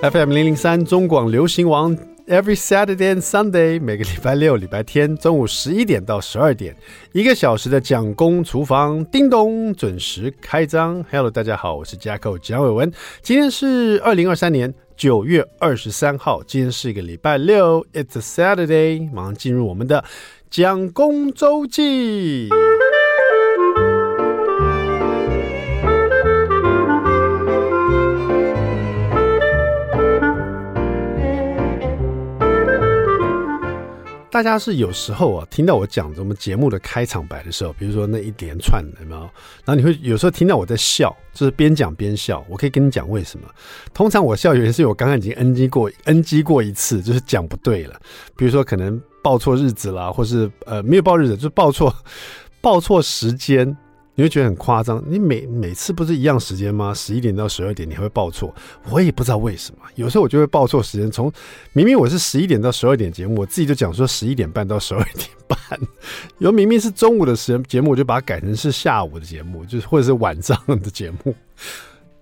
FM 零零三中广流行王，Every Saturday and Sunday，每个礼拜六、礼拜天中午十一点到十二点，一个小时的蒋公厨房，叮咚准时开张。Hello，大家好，我是 Jacko 蒋伟文，今天是二零二三年九月二十三号，今天是一个礼拜六，It's a Saturday，马上进入我们的蒋公周记。大家是有时候啊，听到我讲我们节目的开场白的时候，比如说那一连串的，有没有？然后你会有时候听到我在笑，就是边讲边笑。我可以跟你讲为什么？通常我笑原因是我刚刚已经 NG 过，NG 过一次，就是讲不对了。比如说可能报错日子啦，或是呃没有报日子，就报错报错时间。你会觉得很夸张，你每每次不是一样时间吗？十一点到十二点，你还会报错，我也不知道为什么。有时候我就会报错时间，从明明我是十一点到十二点节目，我自己就讲说十一点半到十二点半，有明明是中午的时间节目，我就把它改成是下午的节目，就是或者是晚上的节目。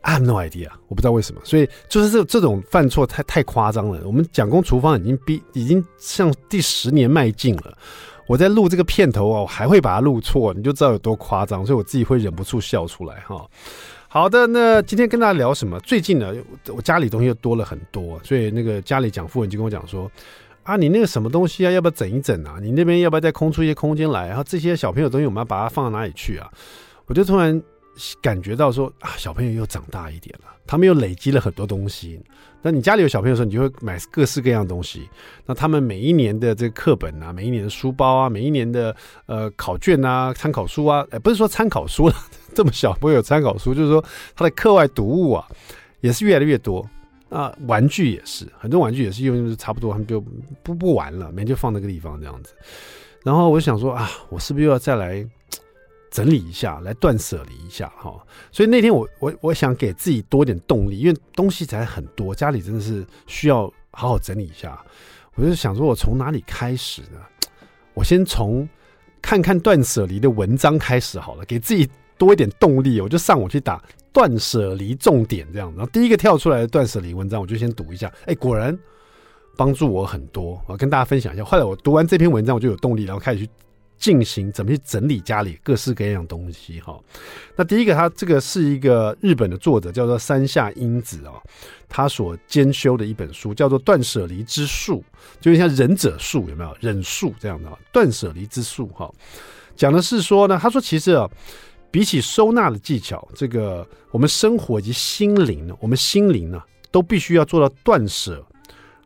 I have no idea，我不知道为什么，所以就是这这种犯错太太夸张了。我们蒋公厨房已经逼已经向第十年迈进了。我在录这个片头啊，我还会把它录错，你就知道有多夸张，所以我自己会忍不住笑出来哈。好的，那今天跟大家聊什么？最近呢，我家里东西又多了很多，所以那个家里讲夫人就跟我讲说：“啊，你那个什么东西啊，要不要整一整啊？你那边要不要再空出一些空间来？然后这些小朋友东西我们要把它放到哪里去啊？”我就突然感觉到说：“啊，小朋友又长大一点了，他们又累积了很多东西。”那你家里有小朋友的时候，你就会买各式各样的东西。那他们每一年的这个课本啊，每一年的书包啊，每一年的呃考卷啊、参考书啊，不是说参考书了，这么小朋友参考书，就是说他的课外读物啊，也是越来越多。那玩具也是，很多玩具也是用差不多，他们就不不玩了，每天就放那个地方这样子。然后我想说啊，我是不是又要再来？整理一下，来断舍离一下哈。所以那天我我我想给自己多点动力，因为东西才很多，家里真的是需要好好整理一下。我就想说，我从哪里开始呢？我先从看看断舍离的文章开始好了，给自己多一点动力。我就上网去打断舍离重点这样，然后第一个跳出来的断舍离文章，我就先读一下。哎，果然帮助我很多。我跟大家分享一下。后来我读完这篇文章，我就有动力，然后开始去。进行怎么去整理家里各式各样东西哈？那第一个，他这个是一个日本的作者，叫做山下英子啊，他所兼修的一本书叫做《断舍离之术》，就像忍者术有没有？忍术这样的啊，断舍离之术哈，讲的是说呢，他说其实啊，比起收纳的技巧，这个我们生活以及心灵呢，我们心灵呢，都必须要做到断舍，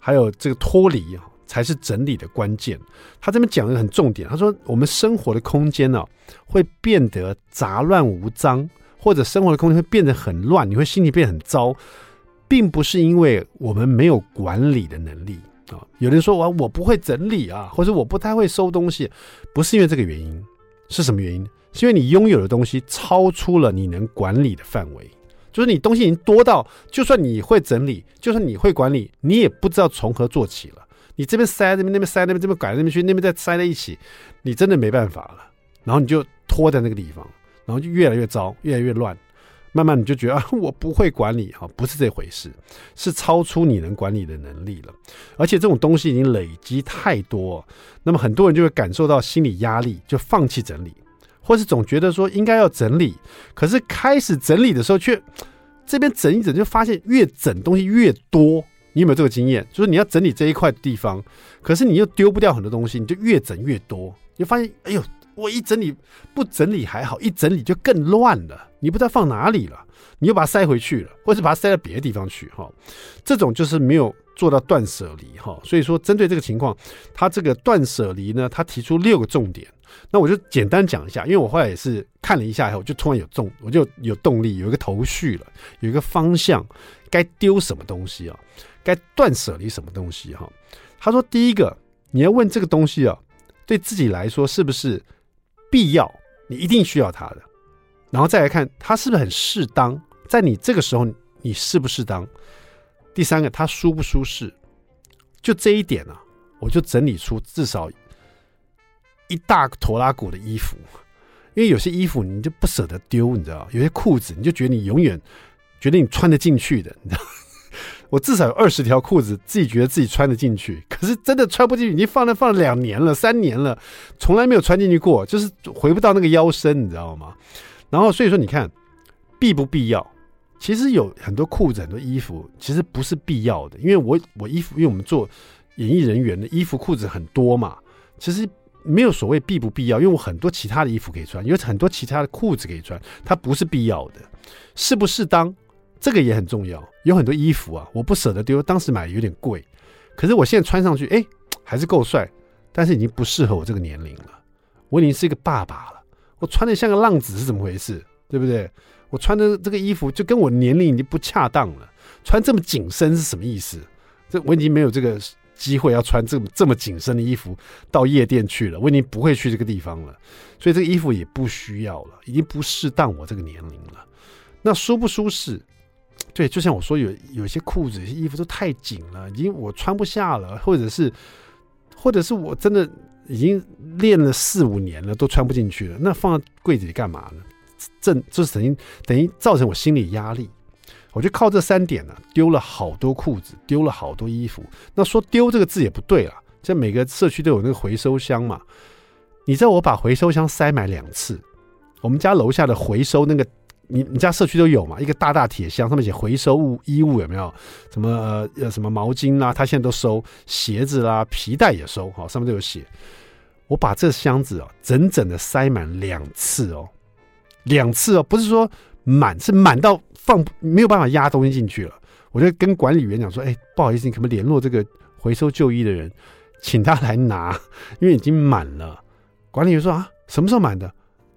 还有这个脱离啊。才是整理的关键。他这边讲的很重点，他说我们生活的空间呢、会变得杂乱无章，或者生活的空间会变得很乱，你会心情变得很糟，并不是因为我们没有管理的能力啊。有人说我我不会整理啊，或者我不太会收东西，不是因为这个原因，是什么原因？是因为你拥有的东西超出了你能管理的范围，就是你东西已经多到，就算你会整理，就算你会管理，你也不知道从何做起了。你这边塞这边，那边塞那边，这边拐那边去，那边再塞在一起，你真的没办法了。然后你就拖在那个地方，然后就越来越糟，越来越乱。慢慢你就觉得 啊，我不会管理哈，不是这回事，是超出你能管理的能力了。而且这种东西已经累积太多，那么很多人就会感受到心理压力，就放弃整理，或是总觉得说应该要整理，可是开始整理的时候，却这边整一整，就发现越整东西越多。你有没有这个经验？就是你要整理这一块地方，可是你又丢不掉很多东西，你就越整越多。你发现，哎呦，我一整理不整理还好，一整理就更乱了。你不知道放哪里了，你又把它塞回去了，或是把它塞到别的地方去。哈，这种就是没有做到断舍离。哈，所以说针对这个情况，他这个断舍离呢，他提出六个重点。那我就简单讲一下，因为我后来也是看了一下以后，就突然有重，我就有动力，有一个头绪了，有一个方向，该丢什么东西啊？该断舍离什么东西？哈，他说：第一个，你要问这个东西啊，对自己来说是不是必要？你一定需要它的。然后再来看，它是不是很适当？在你这个时候，你适不适当？第三个，它舒不舒适？就这一点啊，我就整理出至少一大拖拉库的衣服。因为有些衣服你就不舍得丢，你知道？有些裤子你就觉得你永远觉得你穿得进去的，你知道？我至少有二十条裤子，自己觉得自己穿得进去，可是真的穿不进去。已经放了放了两年了，三年了，从来没有穿进去过，就是回不到那个腰身，你知道吗？然后所以说，你看必不必要？其实有很多裤子、很多衣服，其实不是必要的。因为我我衣服，因为我们做演艺人员的衣服裤子很多嘛，其实没有所谓必不必要。因为我很多其他的衣服可以穿，有很多其他的裤子可以穿，它不是必要的，适不适当？这个也很重要，有很多衣服啊，我不舍得丢，当时买有点贵，可是我现在穿上去，哎，还是够帅，但是已经不适合我这个年龄了。我已经是一个爸爸了，我穿的像个浪子是怎么回事？对不对？我穿的这个衣服就跟我年龄已经不恰当了，穿这么紧身是什么意思？这我已经没有这个机会要穿这么这么紧身的衣服到夜店去了，我已经不会去这个地方了，所以这个衣服也不需要了，已经不适当我这个年龄了。那舒不舒适？对，就像我说，有有些裤子、有些衣服都太紧了，已经我穿不下了，或者是，或者是我真的已经练了四五年了，都穿不进去了。那放在柜子里干嘛呢？正就是等于等于造成我心理压力。我就靠这三点呢，丢了好多裤子，丢了好多衣服。那说丢这个字也不对了，像每个社区都有那个回收箱嘛。你知道我把回收箱塞满两次，我们家楼下的回收那个。你你家社区都有嘛？一个大大铁箱，上面写回收物衣物有没有？什么呃什么毛巾啦，他现在都收鞋子啦，皮带也收，好，上面都有写。我把这箱子哦，整整的塞满两次哦，两次哦，不是说满，是满到放没有办法压东西进去了。我就跟管理员讲说，哎，不好意思，你可不可以联络这个回收旧衣的人，请他来拿，因为已经满了。管理员说啊，什么时候满的？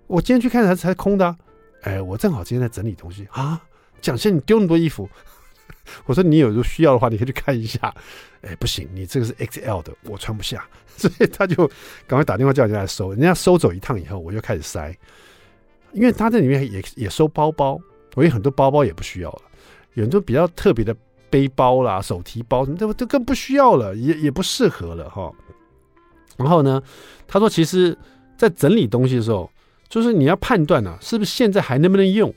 我今天去看才才空的。哎，我正好今天在整理东西啊，蒋先，你丢那么多衣服，我说你有需要的话，你可以去看一下。哎，不行，你这个是 XL 的，我穿不下，所以他就赶快打电话叫人家来收。人家收走一趟以后，我就开始塞，因为他这里面也也收包包，我有很多包包也不需要了，有很多比较特别的背包啦、手提包什么都都更不需要了，也也不适合了哈。然后呢，他说，其实在整理东西的时候。就是你要判断呢、啊，是不是现在还能不能用？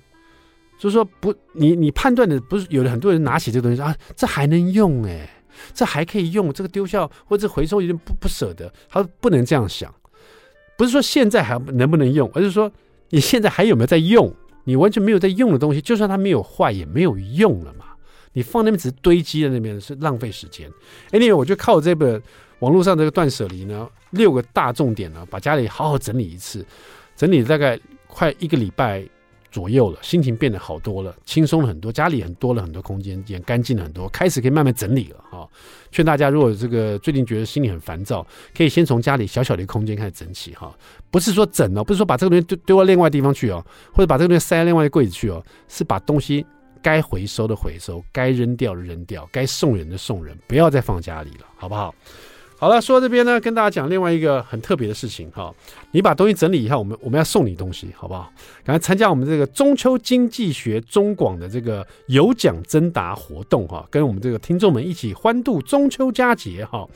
就是说不，你你判断的不是有的很多人拿起这个东西啊，这还能用哎、这还可以用，这个丢掉或者回收有点不不舍得。他说不能这样想，不是说现在还能不能用，而是说你现在还有没有在用？你完全没有在用的东西，就算它没有坏也没有用了嘛。你放那边只是堆积在那边是浪费时间。Anyway，我就靠这本网络上这个断舍离呢，六个大重点呢，把家里好好整理一次。整理大概快一个礼拜左右了，心情变得好多了，轻松了很多，家里很多了很多空间，也干净了很多，开始可以慢慢整理了哈。劝大家，如果这个最近觉得心里很烦躁，可以先从家里小小的空间开始整起哈。不是说整哦，不是说把这个东西丢丢到另外地方去哦，或者把这个东西塞到另外一个柜子去哦，是把东西该回收的回收，该扔掉的扔掉，该送人的送人，不要再放家里了，好不好？好了，说到这边呢，跟大家讲另外一个很特别的事情哈。你把东西整理一下，我们我们要送你东西，好不好？赶快参加我们这个中秋经济学中广的这个有奖征答活动哈，跟我们这个听众们一起欢度中秋佳节哈。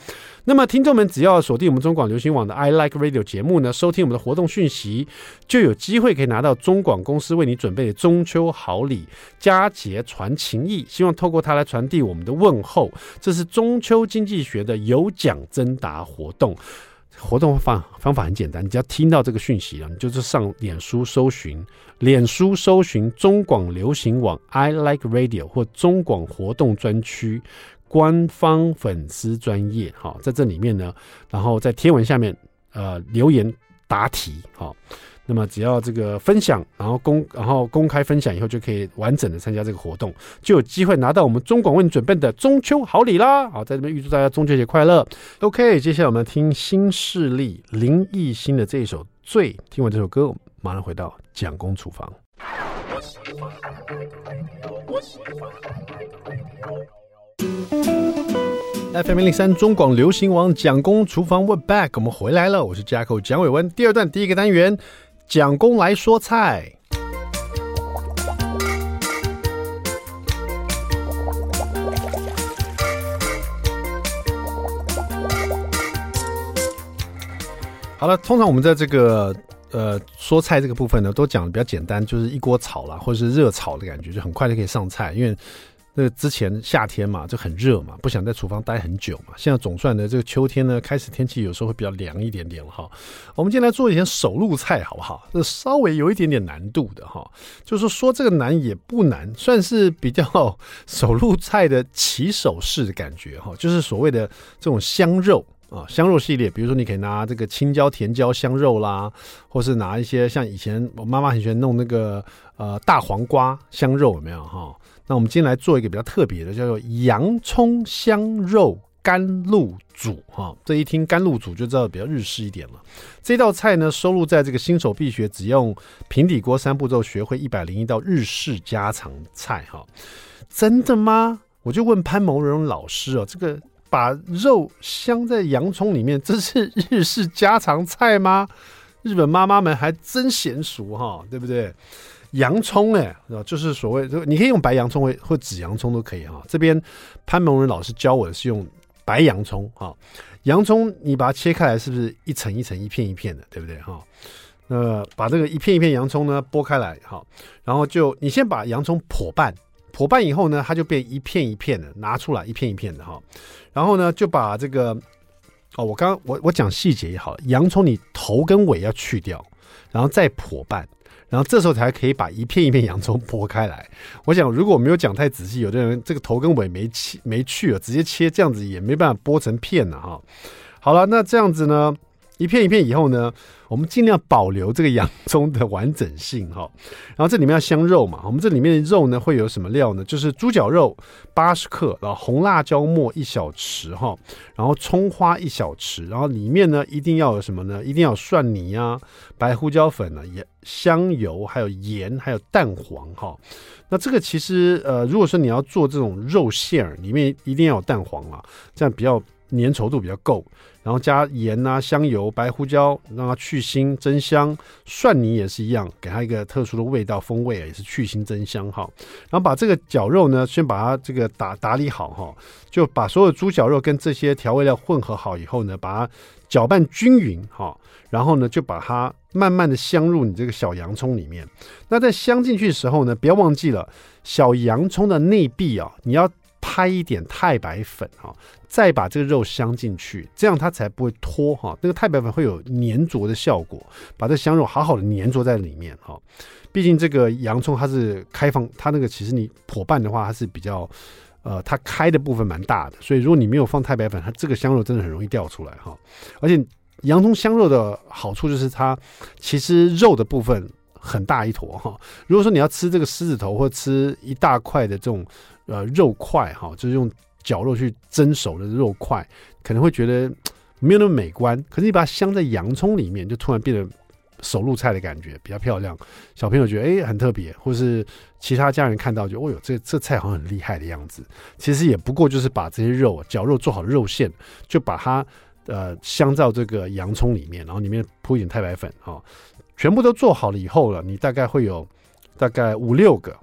那么，听众们只要锁定我们中广流行网的 I Like Radio 节目呢，收听我们的活动讯息，就有机会可以拿到中广公司为你准备的中秋好礼——佳节传情意。希望透过它来传递我们的问候。这是中秋经济学的有奖征答活动。活动方方法很简单，你只要听到这个讯息了，你就是上脸书搜寻，脸书搜寻中广流行网 I Like Radio 或中广活动专区。官方粉丝专页哈，在这里面呢，然后在贴文下面呃留言答题哈，那么只要这个分享，然后公然后公开分享以后，就可以完整的参加这个活动，就有机会拿到我们中广为你准备的中秋好礼啦！好，在这边预祝大家中秋节快乐。OK，接下来我们听新势力林艺兴的这一首《醉》，听完这首歌，我马上回到蒋公厨房。FM 零三中广流行王蒋公厨房，We're back，我们回来了。我是 Jacko 蒋伟文。第二段第一个单元，蒋公来说菜。好了，通常我们在这个呃说菜这个部分呢，都讲的比较简单，就是一锅炒啦，或者是热炒的感觉，就很快就可以上菜，因为。那之前夏天嘛就很热嘛，不想在厨房待很久嘛。现在总算呢，这个秋天呢开始天气有时候会比较凉一点点了哈。我们今天来做一些手路菜好不好？这稍微有一点点难度的哈，就是说这个难也不难，算是比较手路菜的起手式的感觉哈，就是所谓的这种香肉。啊，香肉系列，比如说你可以拿这个青椒、甜椒香肉啦，或是拿一些像以前我妈妈很喜欢弄那个呃大黄瓜香肉，有没有哈？那我们今天来做一个比较特别的，叫做洋葱香肉甘露煮哈。这一听甘露煮就知道比较日式一点了。这道菜呢，收录在这个新手必学，只用平底锅三步骤学会一百零一道日式家常菜哈。真的吗？我就问潘谋荣老师哦，这个。把肉镶在洋葱里面，这是日式家常菜吗？日本妈妈们还真娴熟哈，对不对？洋葱哎，就是所谓，你可以用白洋葱或或紫洋葱都可以哈。这边潘谋仁老师教我的是用白洋葱哈。洋葱你把它切开来，是不是一层一层、一片一片的，对不对哈？那把这个一片一片洋葱呢剥开来哈，然后就你先把洋葱剖半。剖半以后呢，它就变一片一片的，拿出来一片一片的哈。然后呢，就把这个哦，我刚我我讲细节也好，洋葱你头跟尾要去掉，然后再剖半，然后这时候才可以把一片一片洋葱剥开来。我想如果我没有讲太仔细，有的人这个头跟尾没切没去啊，直接切这样子也没办法剥成片了哈。好了，那这样子呢？一片一片以后呢，我们尽量保留这个洋葱的完整性哈。然后这里面要香肉嘛，我们这里面的肉呢会有什么料呢？就是猪脚肉八十克，然后红辣椒末一小匙哈，然后葱花一小匙，然后里面呢一定要有什么呢？一定要有蒜泥啊、白胡椒粉呢、盐、香油，还有盐，还有蛋黄哈。那这个其实呃，如果说你要做这种肉馅儿，里面一定要有蛋黄啊，这样比较粘稠度比较够。然后加盐啊、香油、白胡椒，让它去腥增香。蒜泥也是一样，给它一个特殊的味道风味，也是去腥增香哈。然后把这个绞肉呢，先把它这个打打理好哈，就把所有猪绞肉跟这些调味料混合好以后呢，把它搅拌均匀哈。然后呢，就把它慢慢的镶入你这个小洋葱里面。那在镶进去的时候呢，不要忘记了小洋葱的内壁啊，你要。拍一点太白粉哈，再把这个肉镶进去，这样它才不会脱哈。那个太白粉会有粘着的效果，把这香肉好好的粘着在里面哈。毕竟这个洋葱它是开放，它那个其实你破半的话，它是比较呃，它开的部分蛮大的，所以如果你没有放太白粉，它这个香肉真的很容易掉出来哈。而且洋葱香肉的好处就是它其实肉的部分很大一坨哈。如果说你要吃这个狮子头或吃一大块的这种。呃，肉块哈，就是用绞肉去蒸熟的肉块，可能会觉得 没有那么美观。可是你把它镶在洋葱里面，就突然变得手入菜的感觉，比较漂亮。小朋友觉得哎、很特别，或是其他家人看到就哦哟，这这菜好像很厉害的样子。其实也不过就是把这些肉绞肉做好的肉馅，就把它呃镶到这个洋葱里面，然后里面铺一点太白粉哈，全部都做好了以后了，你大概会有大概五六个。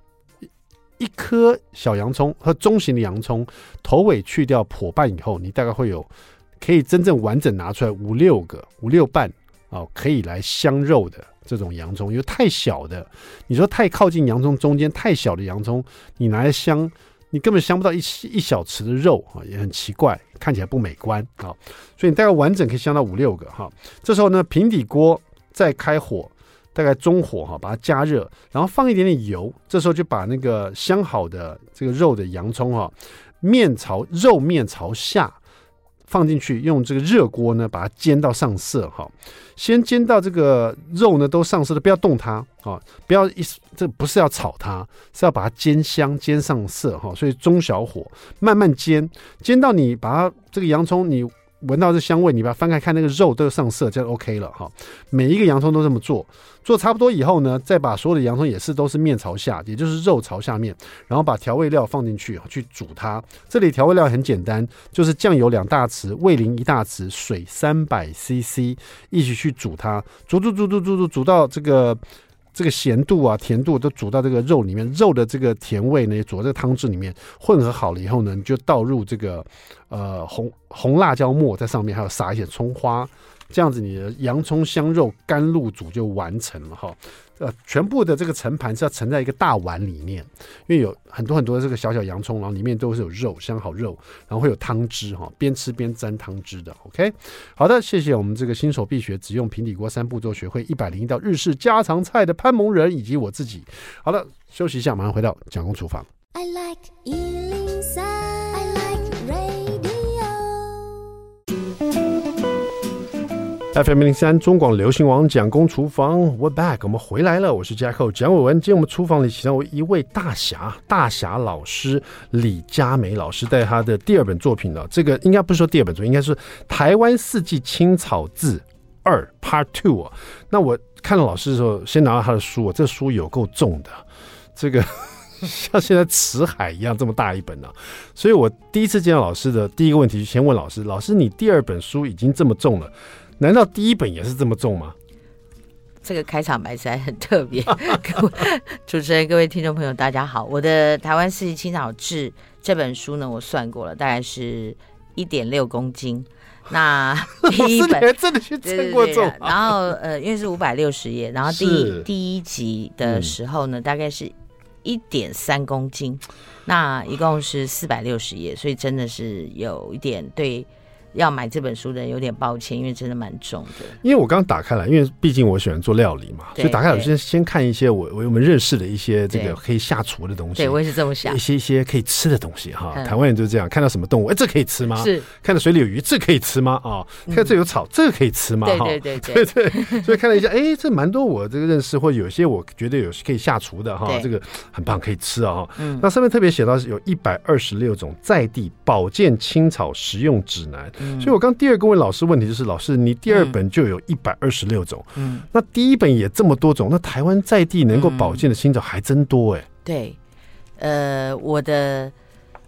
一颗小洋葱和中型的洋葱，头尾去掉剖半以后，你大概会有可以真正完整拿出来五六个五六瓣哦，可以来镶肉的这种洋葱。因为太小的，你说太靠近洋葱中间太小的洋葱，你拿来镶，你根本镶不到一一小匙的肉啊，也很奇怪，看起来不美观啊。所以你大概完整可以镶到五六个哈。这时候呢，平底锅再开火。大概中火哈，把它加热，然后放一点点油。这时候就把那个香好的这个肉的洋葱哈，面朝肉面朝下放进去，用这个热锅呢把它煎到上色哈。先煎到这个肉呢都上色了，不要动它啊，不要一这不是要炒它，是要把它煎香煎上色哈。所以中小火慢慢煎，煎到你把它这个洋葱你。闻到这香味，你把它翻开看，那个肉都上色，就 OK 了哈。每一个洋葱都这么做，做差不多以后呢，再把所有的洋葱也是都是面朝下，也就是肉朝下面，然后把调味料放进去去煮它。这里调味料很简单，就是酱油两大匙，味淋一大匙，水三百 CC，一起去煮它，煮煮煮煮煮煮煮到这个。这个咸度啊、甜度都煮到这个肉里面，肉的这个甜味呢，也煮在汤汁里面混合好了以后呢，你就倒入这个呃红红辣椒末在上面，还有撒一些葱花，这样子你的洋葱香肉甘露煮就完成了哈。呃，全部的这个盛盘是要盛在一个大碗里面，因为有很多很多的这个小小洋葱，然后里面都是有肉，香好肉，然后会有汤汁哈，边吃边沾汤汁的。OK，好的，谢谢我们这个新手必学只用平底锅三步骤学会一百零一道日式家常菜的潘蒙人以及我自己。好了，休息一下，马上回到蒋公厨房。I like FM 零三中广流行网蒋公厨房，We back，我们回来了。我是 Jacko 蒋伟文。今天我们厨房里请到一位大侠，大侠老师李佳美老师带他的第二本作品了。这个应该不是说第二本作品，应该是台湾四季青草字二 Part Two。那我看到老师的时候，先拿到他的书，我这书有够重的，这个 像现在辞海一样这么大一本呢、所以我第一次见到老师的第一个问题，就先问老师：老师，你第二本书已经这么重了？难道第一本也是这么重吗？这个开场白实在很特别。各位主持人、各位听众朋友，大家好！我的《台湾四季青草志》这本书呢，我算过了，大概是一点六公斤。那 第一本真的去称过重，然后呃，因为是五百六十页，然后第一第一集的时候呢，大概是一点三公斤。那一共是四百六十页，所以真的是有一点对。要买这本书的人有点抱歉，因为真的蛮重的。因为我刚打开来，因为毕竟我喜欢做料理嘛，所以打开来先先看一些我我们认识的一些这个可以下厨的东西。对，我也是这么想。一些一些可以吃的东西哈，台湾人就是这样，看到什么动物，哎，这可以吃吗？是。看到水里有鱼，这可以吃吗？啊，看到这有草，这个可以吃吗？对对对对 对。所以看了一下，哎，这蛮多我这个认识，或者有些我觉得有可以下厨的哈，这个很棒，可以吃啊。嗯。那上面特别写到是有一百二十六种在地保健青草食用指南，所以我刚第二个。问老师问题就是，老师，你第二本就有一百二十六种，嗯，那第一本也这么多种，那台湾在地能够保健的青草还真多哎、欸。对，呃，我的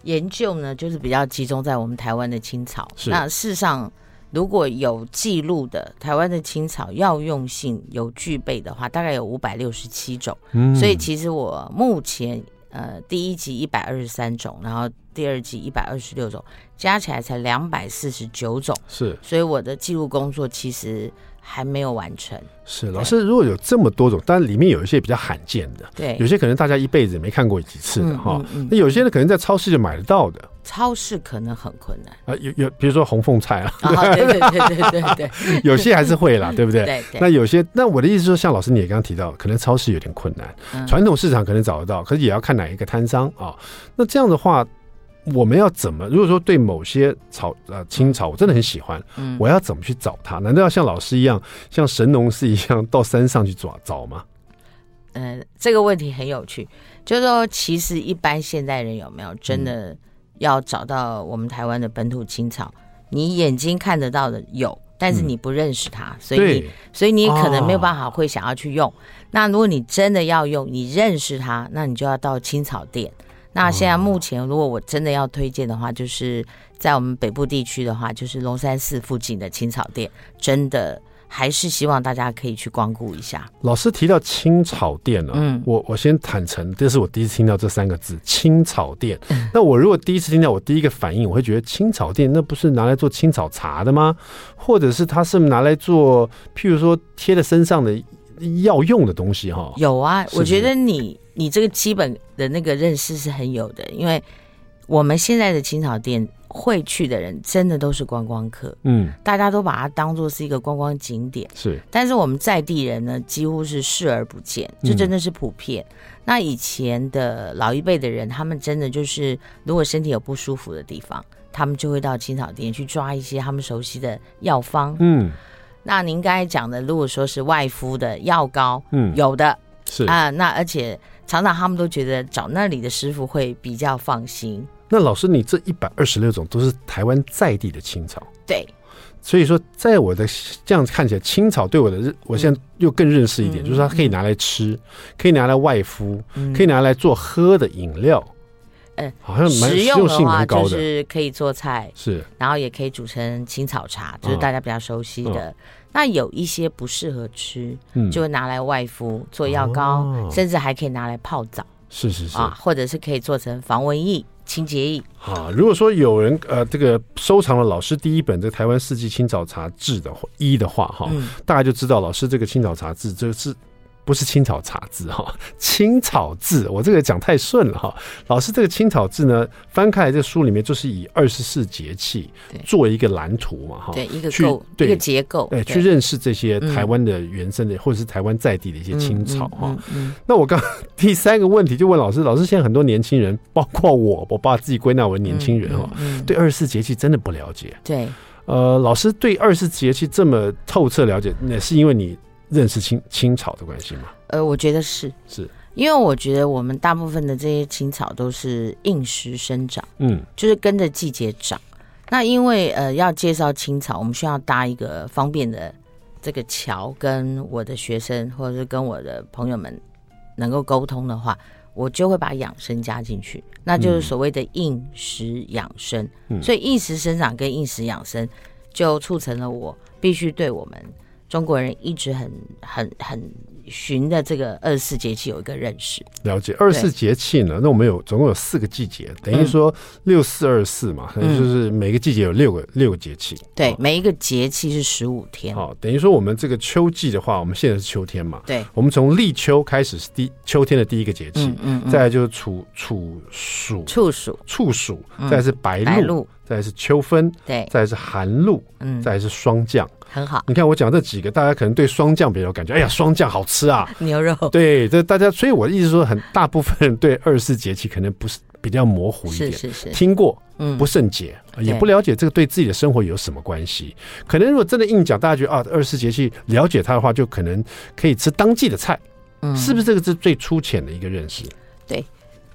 研究呢，就是比较集中在我们台湾的青草。是那事实上，如果有记录的台湾的青草药用性有具备的话，大概有五百六十七种。嗯，所以其实我目前呃第一集一百二十三种，然后第二集一百二十六种。加起来才两百四十九种，是，所以我的记录工作其实还没有完成。是，老师，如果有这么多种，但里面有一些比较罕见的，对，有些可能大家一辈子也没看过几次的哈。那有些呢，可能在超市就买得到的。超市可能很困难啊，有有，比如说红凤菜啊，对对对对对对，有些还是会啦，对不对？对。那有些，那我的意思说，像老师你也刚刚提到，可能超市有点困难，传统市场可能找得到，可是也要看哪一个摊商啊。那这样的话。我们要怎么？如果说对某些草呃青草我真的很喜欢，嗯，我要怎么去找它？难道要像老师一样，像神农氏一样到山上去找找吗？呃，这个问题很有趣，就是说，其实一般现代人有没有真的要找到我们台湾的本土青草？嗯、你眼睛看得到的有，但是你不认识它，所以所以你可能没有办法会想要去用。哦、那如果你真的要用，你认识它，那你就要到青草店。那现在目前，如果我真的要推荐的话，就是在我们北部地区的话，就是龙山寺附近的青草店，真的还是希望大家可以去光顾一下。老师提到青草店呢，嗯，我我先坦诚，这是我第一次听到这三个字“青草店”。那我如果第一次听到，我第一个反应，我会觉得青草店那不是拿来做青草茶的吗？或者是它是拿来做，譬如说贴在身上的药用的东西？哈，有啊，我觉得你。你这个基本的那个认识是很有的，因为我们现在的青草店会去的人真的都是观光客，嗯，大家都把它当做是一个观光景点，是。但是我们在地人呢，几乎是视而不见，这真的是普遍。嗯、那以前的老一辈的人，他们真的就是，如果身体有不舒服的地方，他们就会到青草店去抓一些他们熟悉的药方，嗯。那您刚才讲的，如果说是外敷的药膏，嗯，有的是啊、呃，那而且。常常他们都觉得找那里的师傅会比较放心。那老师，你这一百二十六种都是台湾在地的青草，对。所以说，在我的这样子看起来，青草对我的，我现在又更认识一点，嗯、就是它可以拿来吃，可以拿来外敷，嗯、可以拿来做喝的饮料。嗯，好像蛮实用的话，就是可以做菜，是，然后也可以煮成青草茶，就是大家比较熟悉的。那有一些不适合吃，就会拿来外敷做药膏，甚至还可以拿来泡澡。是是是啊，或者是可以做成防蚊液、清洁液啊。如果说有人呃这个收藏了老师第一本这《台湾四季青草茶志》的一的话哈，嗯、大家就知道老师这个青草茶志这个是。不是青草茶字哈，青草字，我这个讲太顺了哈。老师这个青草字呢，翻开来这书里面就是以二十四节气做一个蓝图嘛哈，对一个构对一个结构，对去认识这些台湾的原生的或者是台湾在地的一些青草哈。那我刚第三个问题就问老师，老师现在很多年轻人，包括我，我把自己归纳为年轻人哈，对二十四节气真的不了解。对，呃，老师对二十四节气这么透彻了解，那是因为你。认识青青草的关系吗？呃，我觉得是，是因为我觉得我们大部分的这些青草都是应时生长，嗯，就是跟着季节长。那因为呃要介绍青草，我们需要搭一个方便的这个桥，跟我的学生或者是跟我的朋友们能够沟通的话，我就会把养生加进去，那就是所谓的应时养生。嗯，所以应时生长跟应时养生，就促成了我必须对我们。中国人一直很很很循的这个二十四节气有一个认识。了解。二十四节气呢，那我们有总共有四个季节，等于说六四二四嘛，等于就是每个季节有六个六个节气。对，每一个节气是十五天。好，等于说我们这个秋季的话，我们现在是秋天嘛？对，我们从立秋开始是第秋天的第一个节气，嗯，再来就是处处暑，处暑，处暑，再来是白露，再是秋分，对，再是寒露，嗯，再是霜降。很好，你看我讲这几个，大家可能对霜降比较有感觉。哎呀，霜降好吃啊，牛肉。对，这大家，所以我的意思说，很大部分人对 二十四节气可能不是比较模糊一点，是是是，听过，嗯，不甚解，也不了解这个对自己的生活有什么关系。可能如果真的硬讲，大家觉得啊，二十四节气了解它的话，就可能可以吃当季的菜，嗯，是不是这个是最粗浅的一个认识？对，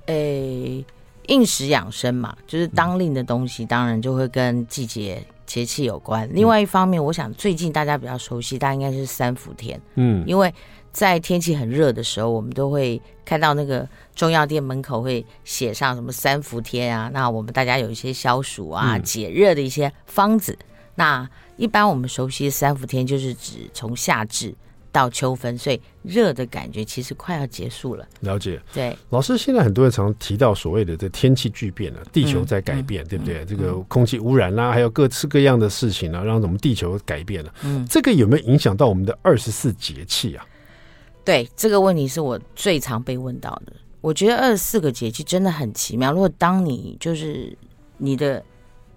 诶，应时养生嘛，就是当令的东西，当然就会跟季节。节气有关，另外一方面，我想最近大家比较熟悉，大概应该是三伏天。嗯，因为在天气很热的时候，我们都会看到那个中药店门口会写上什么三伏天啊，那我们大家有一些消暑啊、解热的一些方子。嗯、那一般我们熟悉的三伏天，就是指从夏至。到秋分，所以热的感觉其实快要结束了。了解，对。老师，现在很多人常提到所谓的这天气巨变啊，地球在改变，嗯、对不对？嗯、这个空气污染啦、啊，还有各式各样的事情呢、啊，让我们地球改变了。嗯，这个有没有影响到我们的二十四节气啊？对，这个问题是我最常被问到的。我觉得二十四个节气真的很奇妙。如果当你就是你的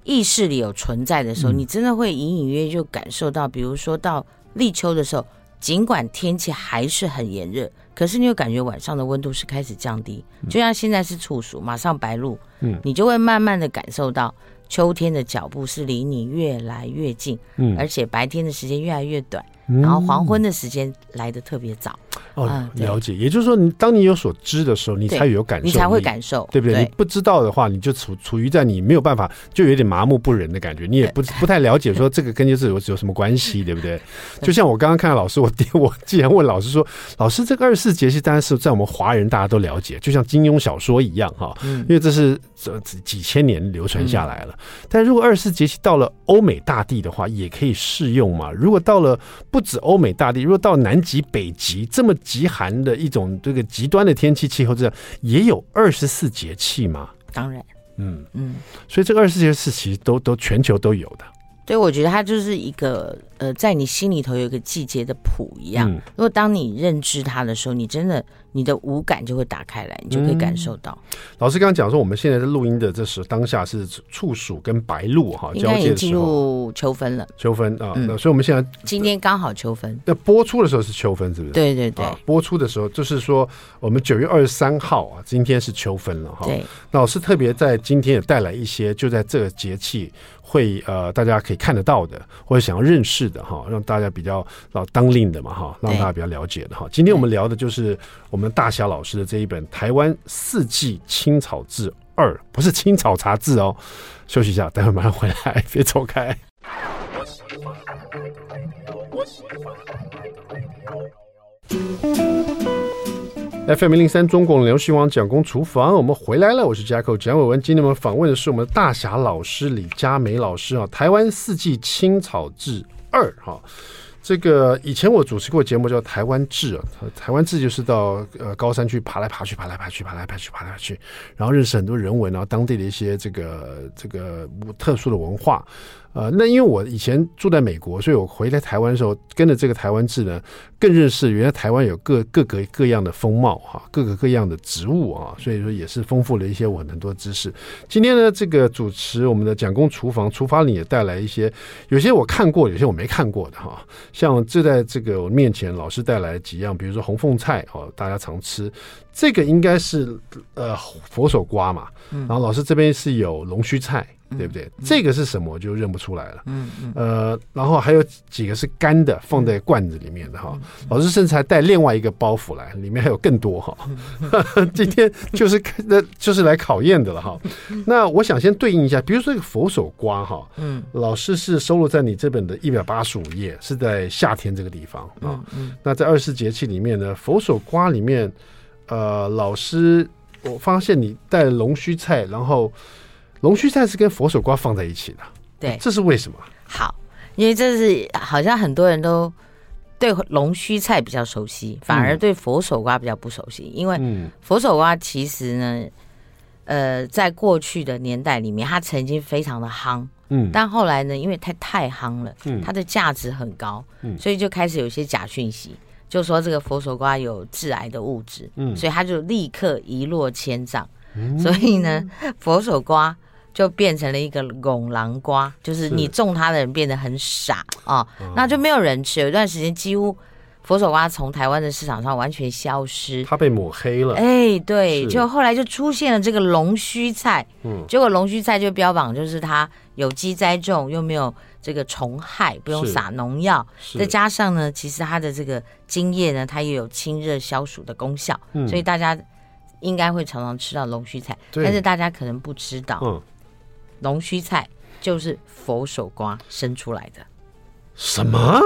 意识里有存在的时候，嗯、你真的会隐隐约约就感受到，比如说到立秋的时候。尽管天气还是很炎热，可是你又感觉晚上的温度是开始降低，就像现在是处暑，马上白露，嗯，你就会慢慢的感受到秋天的脚步是离你越来越近，嗯，而且白天的时间越来越短。然后黄昏的时间来的特别早哦，了解。也就是说，你当你有所知的时候，你才有感受，你才会感受，对不对？你不知道的话，你就处处于在你没有办法，就有点麻木不仁的感觉。你也不不太了解说这个跟就是有有什么关系，对不对？就像我刚刚看到老师，我 我既然问老师说，老师这个二十四节气当然是在我们华人大家都了解，就像金庸小说一样哈，因为这是这几千年流传下来了。但如果二十四节气到了欧美大地的话，也可以适用嘛？如果到了。不止欧美大地，如果到南极、北极这么极寒的一种这个极端的天气气候，这样也有二十四节气吗？当然，嗯嗯，所以这个二十四节气其实都都全球都有的。对，我觉得它就是一个呃，在你心里头有一个季节的谱一样。嗯、如果当你认知它的时候，你真的。你的五感就会打开来，你就可以感受到。嗯、老师刚刚讲说，我们现在在录音的这时当下是处暑跟白露哈交界的时候，进入秋分了。秋分啊，那、嗯、所以我们现在今天刚好秋分。那播出的时候是秋分，是不是？对对对。啊、播出的时候就是说，我们九月二十三号啊，今天是秋分了哈。对。那老师特别在今天也带来一些，就在这个节气会呃，大家可以看得到的，或者想要认识的哈，让大家比较老当令的嘛哈，让大家比较了解的哈。今天我们聊的就是我们。大侠老师的这一本《台湾四季青草志二》，不是青草茶志哦。休息一下，待会马上回来，别走开。FM 零零三中广流行网蒋公厨房，我们回来了，我是 Jacko 蒋伟文。今天我们访问的是我们的大侠老师李佳梅老师啊，《台湾四季青草志二》哈。这个以前我主持过节目叫《台湾志》啊，台湾志就是到呃高山去爬来爬去，爬来爬去，爬来爬去，爬来爬去，然后认识很多人文，然后当地的一些这个这个特殊的文化。呃，那因为我以前住在美国，所以我回来台湾的时候，跟着这个台湾志呢，更认识原来台湾有各各个各样的风貌哈，各个各样的植物啊，所以说也是丰富了一些我很多知识。今天呢，这个主持我们的蒋公厨房厨房里也带来一些，有些我看过，有些我没看过的哈。像就在这个我面前，老师带来几样，比如说红凤菜哦，大家常吃，这个应该是呃佛手瓜嘛，然后老师这边是有龙须菜。对不对？这个是什么？我就认不出来了。嗯嗯。呃，然后还有几个是干的，放在罐子里面的哈。老师甚至还带另外一个包袱来，里面还有更多哈。嗯、今天就是那就是来考验的了哈。那我想先对应一下，比如说这个佛手瓜哈。嗯。老师是收录在你这本的一百八十五页，是在夏天这个地方啊。那在二十四节气里面呢，佛手瓜里面，呃，老师我发现你带了龙须菜，然后。龙须菜是跟佛手瓜放在一起的，对，这是为什么？好，因为这是好像很多人都对龙须菜比较熟悉，反而对佛手瓜比较不熟悉。因为佛手瓜其实呢，呃，在过去的年代里面，它曾经非常的夯，嗯，但后来呢，因为它太夯了，嗯，它的价值很高，嗯，所以就开始有些假讯息，就说这个佛手瓜有致癌的物质，嗯，所以它就立刻一落千丈，所以呢，佛手瓜。就变成了一个拱狼瓜，就是你种它的人变得很傻啊，那就没有人吃。有一段时间，几乎佛手瓜从台湾的市场上完全消失，它被抹黑了。哎，对，就后来就出现了这个龙须菜，嗯，结果龙须菜就标榜就是它有机栽种，又没有这个虫害，不用撒农药，再加上呢，其实它的这个茎叶呢，它也有清热消暑的功效，嗯、所以大家应该会常常吃到龙须菜，但是大家可能不知道，嗯。龙须菜就是佛手瓜生出来的。什么？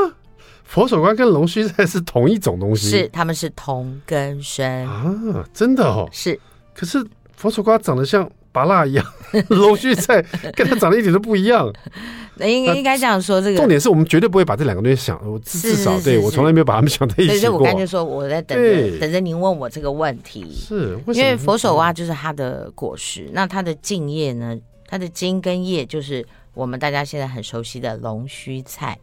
佛手瓜跟龙须菜是同一种东西？是，它们是同根生啊！真的哦。是。可是佛手瓜长得像拔蜡一样，龙须菜跟它长得一点都不一样。那应该应该这样说，这个重点是我们绝对不会把这两个东西想，我至少对我从来没有把它们想在一起过。所以我刚才说我在等着等着您问我这个问题。是，因为佛手瓜就是它的果实，那它的茎叶呢？它的茎跟叶就是我们大家现在很熟悉的龙须菜。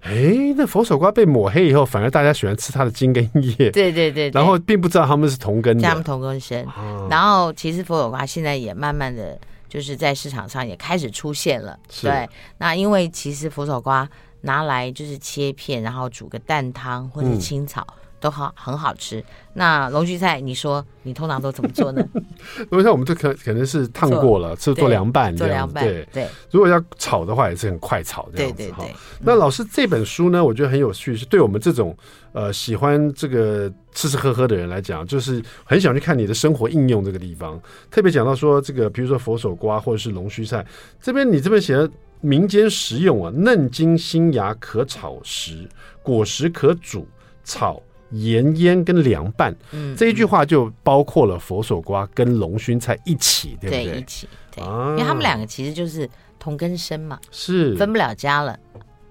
哎，那佛手瓜被抹黑以后，反而大家喜欢吃它的茎跟叶。对对对，对，然后并不知道他们是同根的。他们同根生。啊、然后其实佛手瓜现在也慢慢的就是在市场上也开始出现了。是对。那因为其实佛手瓜拿来就是切片，然后煮个蛋汤或者青草。嗯都好，很好吃。那龙须菜，你说你通常都怎么做呢？龙须菜我们这可可能是烫过了，是做凉拌这样。做凉拌，对对。如果要炒的话，也是很快炒这样子。对对对。那老师这本书呢，我觉得很有趣，是对我们这种呃喜欢这个吃吃喝喝的人来讲，就是很想去看你的生活应用这个地方。特别讲到说这个，比如说佛手瓜或者是龙须菜，这边你这边写的民间食用啊，嫩茎新芽可炒食，果实可煮炒。盐腌跟凉拌，嗯，这一句话就包括了佛手瓜跟龙须菜一起，对不对？对，一起，对，啊、因为他们两个其实就是同根生嘛，是分不了家了。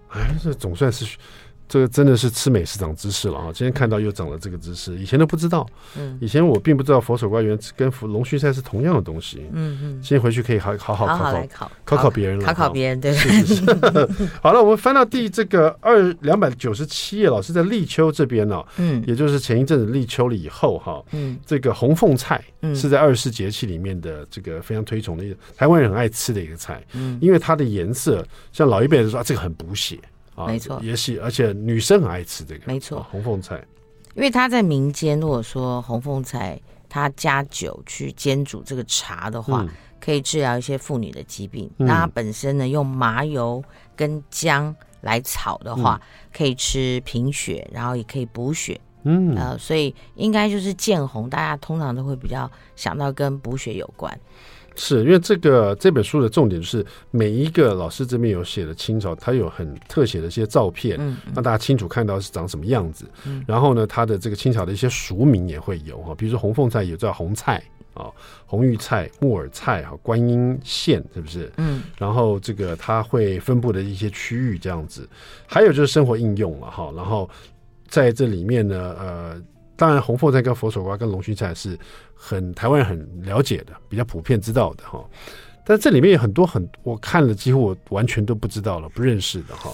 哎，这总算是。这个真的是吃美食长知识了啊！今天看到又长了这个知识，以前都不知道。嗯，以前我并不知道佛手瓜原来跟龙须菜是同样的东西。嗯嗯，今天回去可以好好好考考考考考别人了，考考别人对。是是是。好了，我们翻到第这个二两百九十七页，老师在立秋这边呢，嗯，也就是前一阵子立秋了以后哈，嗯，这个红凤菜是在二十四节气里面的这个非常推崇的一个台湾人很爱吃的一个菜，嗯，因为它的颜色，像老一辈人说这个很补血。没错，也是，而且女生很爱吃这个。没错，红凤菜，因为它在民间，如果说红凤菜它加酒去煎煮这个茶的话，可以治疗一些妇女的疾病。那它本身呢，用麻油跟姜来炒的话，可以吃贫血，然后也可以补血。嗯，呃，所以应该就是见红，大家通常都会比较想到跟补血有关。是因为这个这本书的重点就是每一个老师这边有写的清朝，他有很特写的一些照片，让、大家清楚看到是长什么样子。嗯、然后呢，他的这个清朝的一些俗名也会有哈，比如说红凤菜也叫红菜，啊，红玉菜、木耳菜哈，观音线是不是？嗯，然后这个它会分布的一些区域这样子，还有就是生活应用了哈，然后在这里面呢，呃，当然红凤菜跟佛手瓜跟龙须菜是很台湾人很了解的，比较普遍知道的哈。但这里面有很多很我看了几乎我完全都不知道了，不认识的哈。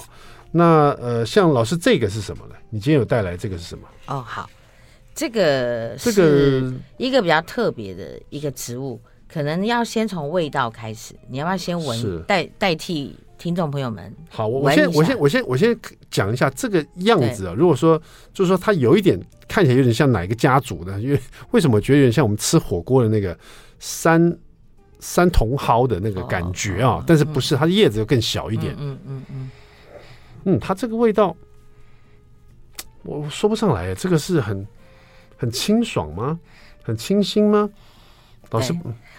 那呃，像老师这个是什么呢？你今天有带来这个是什么？哦，好，这个是一个比较特别的一个植物，可能要先从味道开始。你要不要先闻？代代替听众朋友们。好，我我先我先我先我先讲一下这个样子啊。如果说就是说它有一点看起来有点像哪一个家族的，因为 为什么我觉得有点像我们吃火锅的那个三三茼蒿的那个感觉啊，但是不是它的叶子又更小一点？嗯嗯嗯嗯，它这个味道我说不上来，这个是很很清爽吗？很清新吗？老师，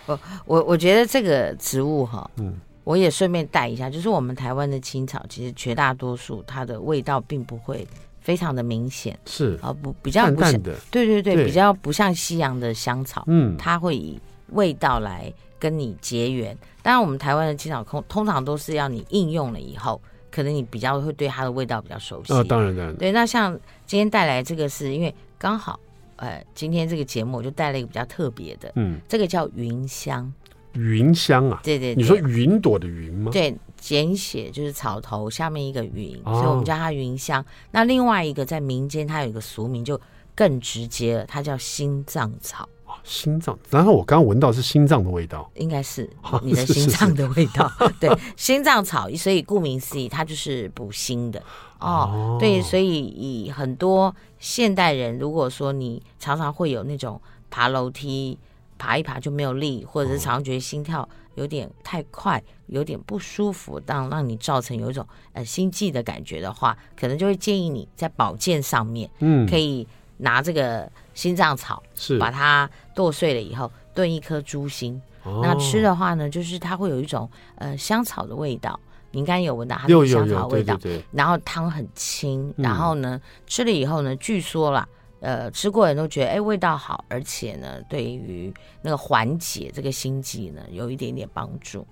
我我我觉得这个植物哈，嗯，我也顺便带一下，就是我们台湾的青草，其实绝大多数它的味道并不会非常的明显，是啊，不比较不像的，对对对，比较不像西洋的香草，嗯，它会以味道来。跟你结缘，当然我们台湾的青草通通常都是要你应用了以后，可能你比较会对它的味道比较熟悉。哦，当然当然。对，那像今天带来这个是因为刚好，呃，今天这个节目我就带了一个比较特别的，嗯，这个叫云香。云香啊？对对，你说云朵的云吗？对，简写就是草头下面一个云，哦，所以我们叫它云香。那另外一个在民间它有一个俗名就更直接了，它叫心脏草。心脏，然后我刚刚闻到是心脏的味道，应该是你的心脏的味道。对，心脏草，所以顾名思义，它就是补心的哦。对，所以以很多现代人，如果说你常常会有那种爬楼梯爬一爬就没有力，或者是常常觉得心跳有点太快，有点不舒服，当让你造成有一种呃心悸的感觉的话，可能就会建议你在保健上面，嗯，可以。拿这个心脏草，是。把它剁碎了以后炖一颗猪心，哦，那吃的话呢，就是它会有一种呃香草的味道，你应该有闻到它的香草味道。对对对，然后汤很清，然后呢，嗯、吃了以后呢，据说啦，呃，吃过人都觉得哎味道好，而且呢，对于那个缓解这个心悸呢，有一点点帮助。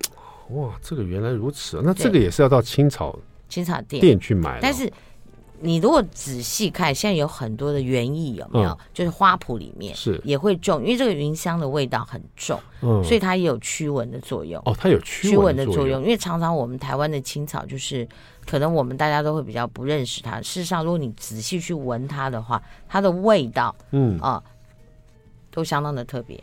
哇，这个原来如此，那这个也是要到青草青草店店去买，但是。你如果仔细看，现在有很多的园艺有没有？嗯、就是花圃里面是也会种，因为这个云香的味道很重，嗯，所以它也有驱蚊的作用。哦，它有驱蚊的作用。因为常常我们台湾的青草，就是可能我们大家都会比较不认识它。事实上，如果你仔细去闻它的话，它的味道，嗯啊，都相当的特别。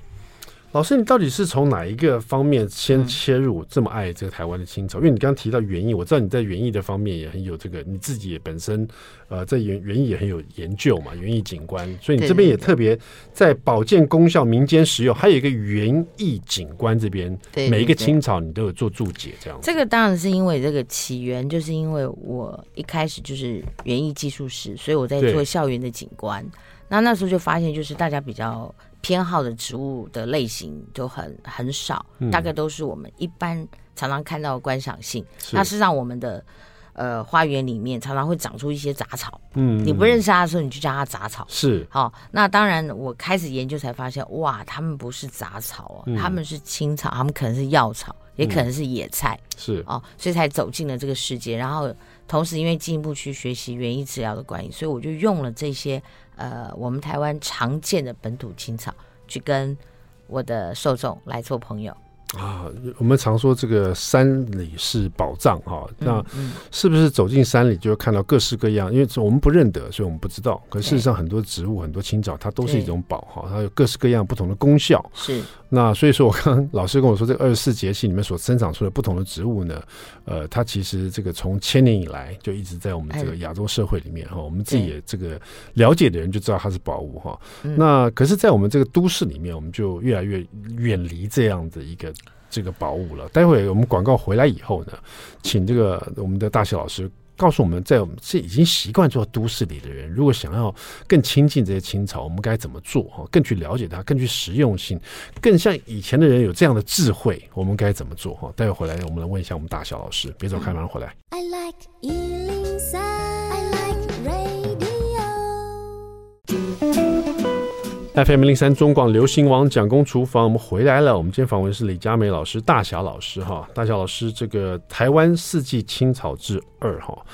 老师，你到底是从哪一个方面先切入这么爱这个台湾的青草？嗯、因为你刚刚提到园艺，我知道你在园艺的方面也很有这个，你自己也本身呃在园园艺也很有研究嘛，园艺景观，所以你这边也特别在保健功效、民间实用，还有一个园艺景观这边，每一个青草你都有做注解这样。这个当然是因为这个起源，就是因为我一开始就是园艺技术师，所以我在做校园的景观，那那时候就发现就是大家比较。偏好的植物的类型就很很少，嗯，大概都是我们一般常常看到的观赏性。那事实上，我们的呃花园里面常常会长出一些杂草。嗯，你不认识它的时候，你就叫它杂草。是，好，哦。那当然，我开始研究才发现，哇，它们不是杂草哦，它们是青草，它们可能是药草，也可能是野菜。嗯，是哦，所以才走进了这个世界。然后，同时因为进一步去学习园艺治疗的关系，所以我就用了这些。呃，我们台湾常见的本土青草，去跟我的受众来做朋友。啊，我们常说这个山里是宝藏哈，那是不是走进山里就会看到各式各样？因为我们不认得，所以我们不知道。可事实上，很多植物、很多青草，它都是一种宝哈，它有各式各样不同的功效。是。那所以说，我刚刚老师跟我说，这个二十四节气里面所生长出的不同的植物呢，呃，它其实这个从千年以来就一直在我们这个亚洲社会里面哈，我们自己也这个了解的人就知道它是宝物哈。那可是，在我们这个都市里面，我们就越来越远离这样的一个。这个宝物了。待会我们广告回来以后呢，请这个我们的大喜老师告诉我们，在我们这已经习惯做都市里的人，如果想要更亲近这些青草，我们该怎么做？哈，更去了解它，更具实用性，更像以前的人有这样的智慧，我们该怎么做？哈，待会回来我们来问一下我们大喜老师。别走开，马上回来。I like you. FM 零三中广流行网蒋公厨房，我们回来了。我们今天访问的是李佳梅老师，大侠老师哈，大侠老师这个台湾四季青草之二哈，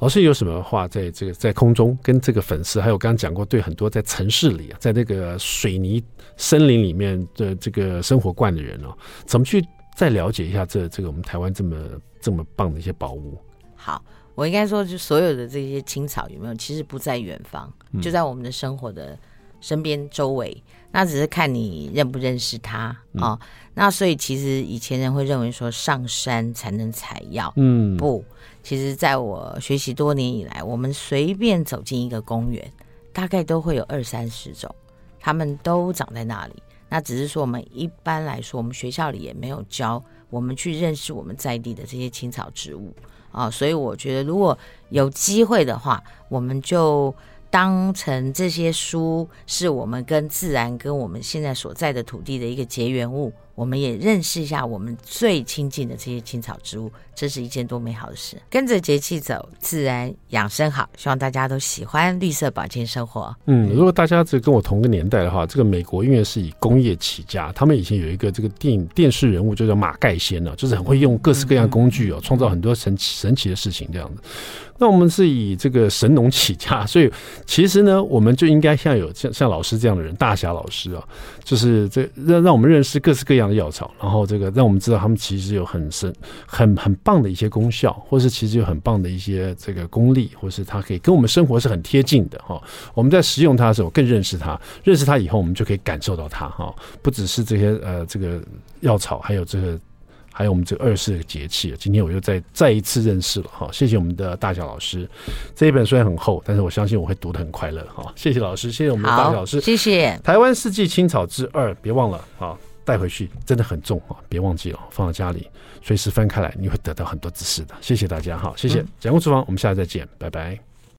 老师有什么话在这个在空中跟这个粉丝，还有刚刚讲过，对很多在城市里啊，在那个水泥森林里面的这个生活惯的人哦，怎么去再了解一下这这个我们台湾这么这么棒的一些宝物？好，我应该说，就所有的这些青草有没有，其实不在远方，就在我们的生活的。身边周围，那只是看你认不认识他啊。那所以其实以前人会认为说上山才能采药，嗯，不，其实在我学习多年以来，我们随便走进一个公园，大概都会有二三十种，它们都长在那里。那只是说我们一般来说，我们学校里也没有教我们去认识我们在地的这些青草植物啊、哦。所以我觉得如果有机会的话，我们就。当成这些书是我们跟自然、跟我们现在所在的土地的一个结缘物。我们也认识一下我们最亲近的这些青草植物，这是一件多美好的事。跟着节气走，自然养生好，希望大家都喜欢绿色保健生活。嗯，如果大家这跟我同个年代的话，这个美国因为是以工业起家，他们以前有一个这个电影电视人物就叫马盖先呢，就是很会用各式各样工具哦，创造很多神奇神奇的事情这样子。那我们是以这个神农起家，所以其实呢，我们就应该像有像像老师这样的人，大侠老师啊，就是这让让我们认识各式各样的药草，然后这个让我们知道他们其实有很深、很很棒的一些功效，或是其实有很棒的一些这个功力，或是它可以跟我们生活是很贴近的哈。我们在使用它的时候，更认识它，认识它以后，我们就可以感受到它哈。不只是这些呃这个药草，还有这个。还有我们这个二十四个节气，今天我又再再一次认识了哈，谢谢我们的大小老师。这一本虽然很厚，但是我相信我会读得很快乐哈。谢谢老师，谢谢我们的大小老师，谢谢。台湾四季青草之二，别忘了啊，带回去真的很重啊，别忘记了放到家里，随时翻开来，你会得到很多知识的。谢谢大家哈，谢谢讲工厨房，我们下次再见，拜拜。